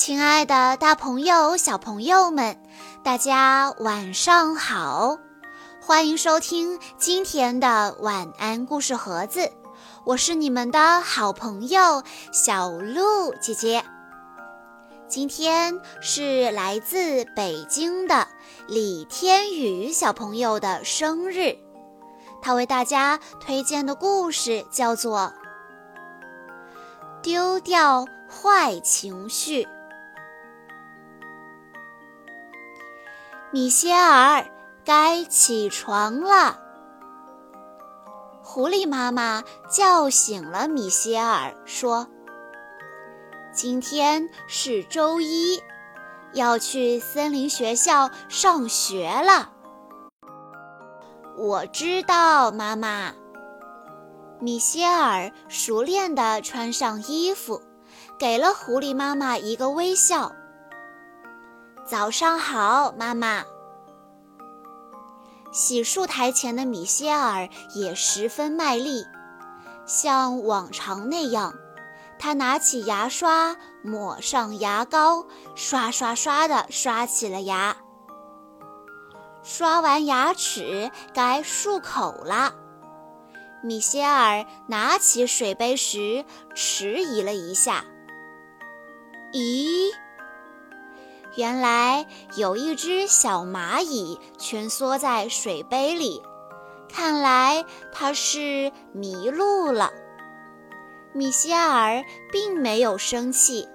亲爱的，大朋友、小朋友们，大家晚上好！欢迎收听今天的晚安故事盒子，我是你们的好朋友小鹿姐姐。今天是来自北京的李天宇小朋友的生日，他为大家推荐的故事叫做《丢掉坏情绪》。米歇尔，该起床了。狐狸妈妈叫醒了米歇尔，说：“今天是周一，要去森林学校上学了。”我知道，妈妈。米歇尔熟练地穿上衣服，给了狐狸妈妈一个微笑。早上好，妈妈。洗漱台前的米歇尔也十分卖力，像往常那样，他拿起牙刷，抹上牙膏，刷刷刷地刷起了牙。刷完牙齿，该漱口了。米歇尔拿起水杯时迟疑了一下，咦？原来有一只小蚂蚁蜷缩在水杯里，看来它是迷路了。米歇尔并没有生气，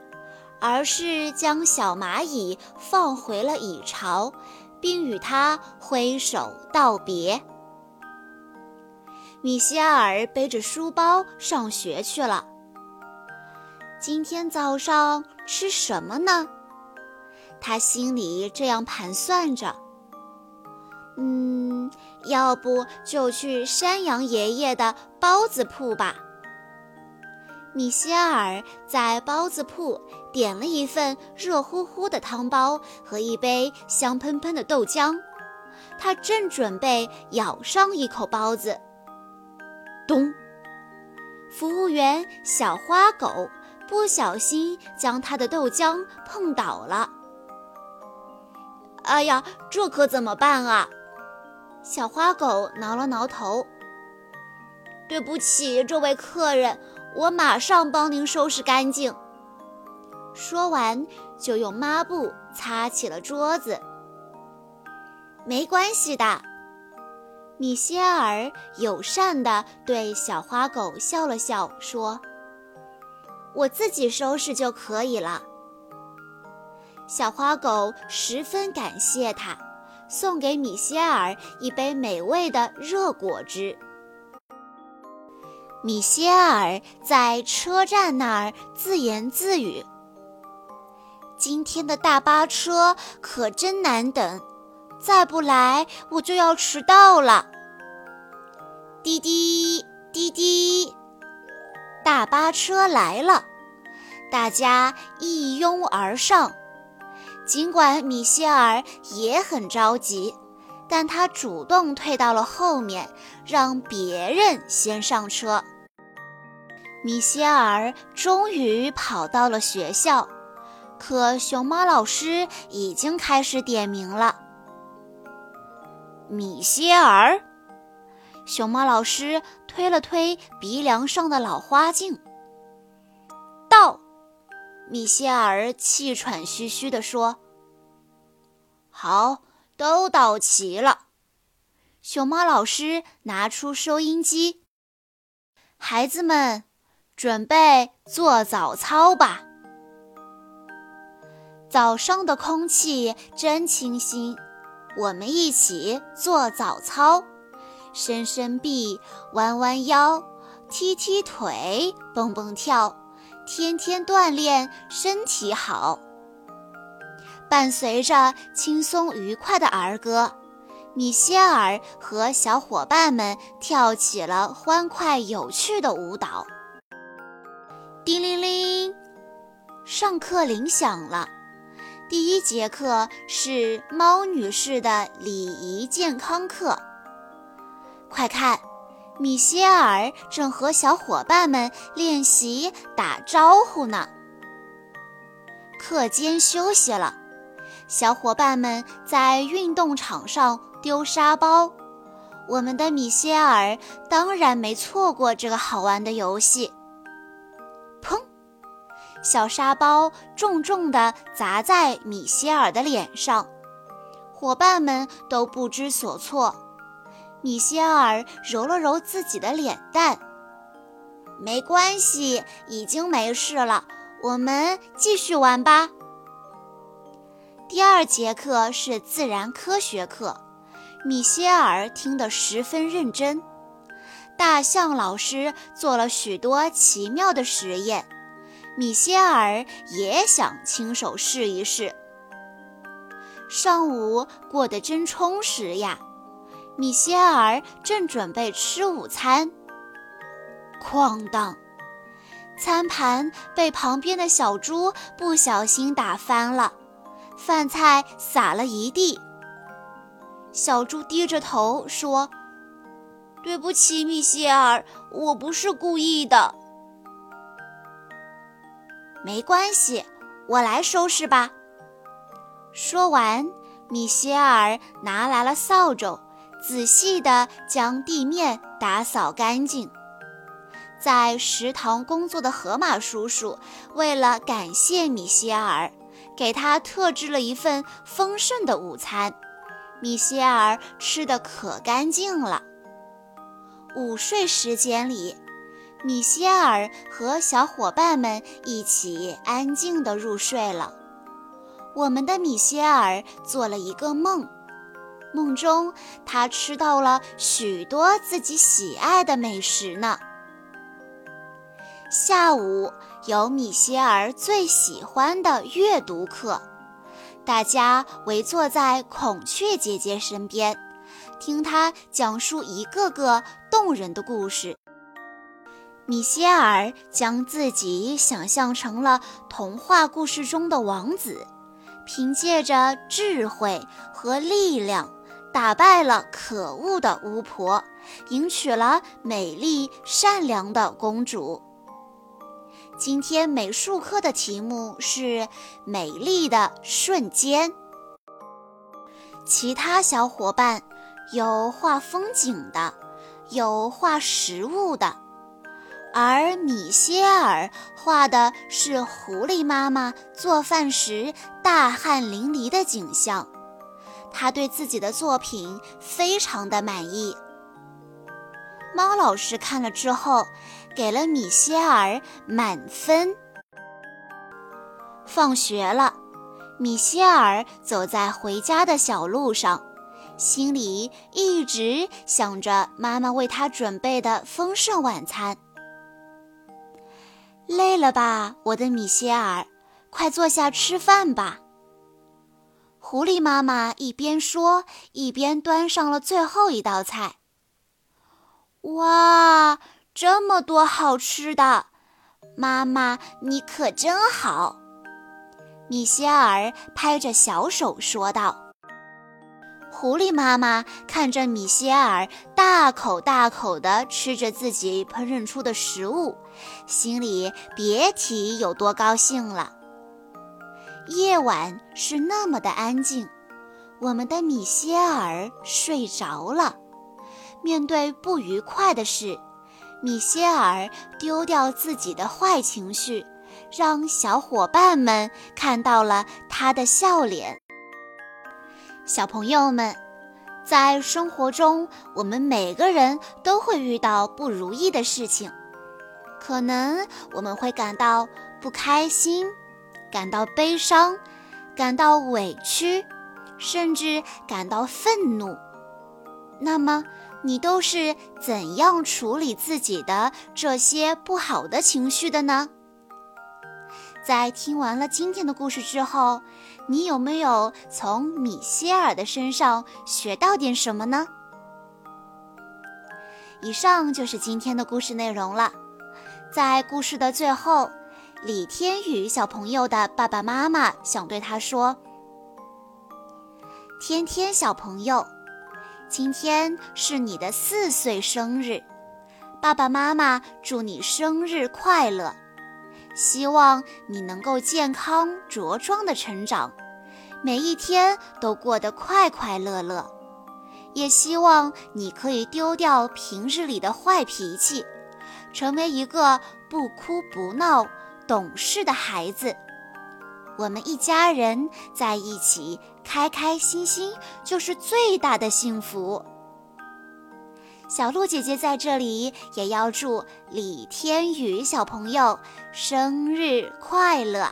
而是将小蚂蚁放回了蚁巢，并与它挥手道别。米歇尔背着书包上学去了。今天早上吃什么呢？他心里这样盘算着：“嗯，要不就去山羊爷爷的包子铺吧。”米歇尔在包子铺点了一份热乎乎的汤包和一杯香喷喷的豆浆，他正准备咬上一口包子，咚！服务员小花狗不小心将他的豆浆碰倒了。哎呀，这可怎么办啊！小花狗挠了挠头。对不起，这位客人，我马上帮您收拾干净。说完，就用抹布擦起了桌子。没关系的，米歇尔友善地对小花狗笑了笑，说：“我自己收拾就可以了。”小花狗十分感谢他，送给米歇尔一杯美味的热果汁。米歇尔在车站那儿自言自语：“今天的大巴车可真难等，再不来我就要迟到了。”滴滴滴滴，大巴车来了，大家一拥而上。尽管米歇尔也很着急，但他主动退到了后面，让别人先上车。米歇尔终于跑到了学校，可熊猫老师已经开始点名了。米歇尔，熊猫老师推了推鼻梁上的老花镜，米歇尔气喘吁吁地说：“好，都到齐了。”熊猫老师拿出收音机：“孩子们，准备做早操吧。”早上的空气真清新，我们一起做早操：伸伸臂，弯弯腰，踢踢腿，蹦蹦跳。天天锻炼，身体好。伴随着轻松愉快的儿歌，米歇尔和小伙伴们跳起了欢快有趣的舞蹈。叮铃铃，上课铃响了。第一节课是猫女士的礼仪健康课。快看！米歇尔正和小伙伴们练习打招呼呢。课间休息了，小伙伴们在运动场上丢沙包。我们的米歇尔当然没错过这个好玩的游戏。砰！小沙包重重地砸在米歇尔的脸上，伙伴们都不知所措。米歇尔揉了揉自己的脸蛋，没关系，已经没事了。我们继续玩吧。第二节课是自然科学课。米歇尔听得十分认真。大象老师做了许多奇妙的实验，米歇尔也想亲手试一试。上午过得真充实呀！米歇尔正准备吃午餐，哐当，餐盘被旁边的小猪不小心打翻了，饭菜洒了一地。小猪低着头说：“对不起，米歇尔，我不是故意的。”没关系，我来收拾吧。说完，米歇尔拿来了扫帚，仔细地将地面打扫干净。在食堂工作的河马叔叔为了感谢米歇尔，给他特制了一份丰盛的午餐。米歇尔吃的可干净了。午睡时间里，米歇尔和小伙伴们一起安静地入睡了。我们的米歇尔做了一个梦，梦中他吃到了许多自己喜爱的美食呢。下午有米歇尔最喜欢的阅读课。大家围坐在孔雀姐姐身边，听她讲述一个个动人的故事。米歇尔将自己想象成了童话故事中的王子，凭借着智慧和力量，打败了可恶的巫婆，迎娶了美丽善良的公主。今天美术课的题目是“美丽的瞬间”。其他小伙伴有画风景的，有画食物的，而米歇尔画的是狐狸妈妈做饭时大汗淋漓的景象。他对自己的作品非常的满意。猫老师看了之后。给了米歇尔满分。放学了，米歇尔走在回家的小路上，心里一直想着妈妈为他准备的丰盛晚餐。累了吧，我的米歇尔，快坐下吃饭吧。狐狸妈妈一边说，一边端上了最后一道菜。哇！这么多好吃的，妈妈你可真好！米歇尔拍着小手说道。狐狸妈妈看着米歇尔大口大口地吃着自己烹饪出的食物，心里别提有多高兴了。夜晚是那么的安静，我们的米歇尔睡着了。面对不愉快的事。米歇尔丢掉自己的坏情绪，让小伙伴们看到了他的笑脸。小朋友们，在生活中，我们每个人都会遇到不如意的事情，可能我们会感到不开心，感到悲伤，感到委屈，甚至感到愤怒。那么，你都是怎样处理自己的这些不好的情绪的呢？在听完了今天的故事之后，你有没有从米歇尔的身上学到点什么呢？以上就是今天的故事内容了。在故事的最后，李天宇小朋友的爸爸妈妈想对他说：“天天小朋友。”今天是你的四岁生日，爸爸妈妈祝你生日快乐！希望你能够健康茁壮的成长，每一天都过得快快乐乐。也希望你可以丢掉平日里的坏脾气，成为一个不哭不闹、懂事的孩子。我们一家人在一起，开开心心就是最大的幸福。小鹿姐姐在这里也要祝李天宇小朋友生日快乐。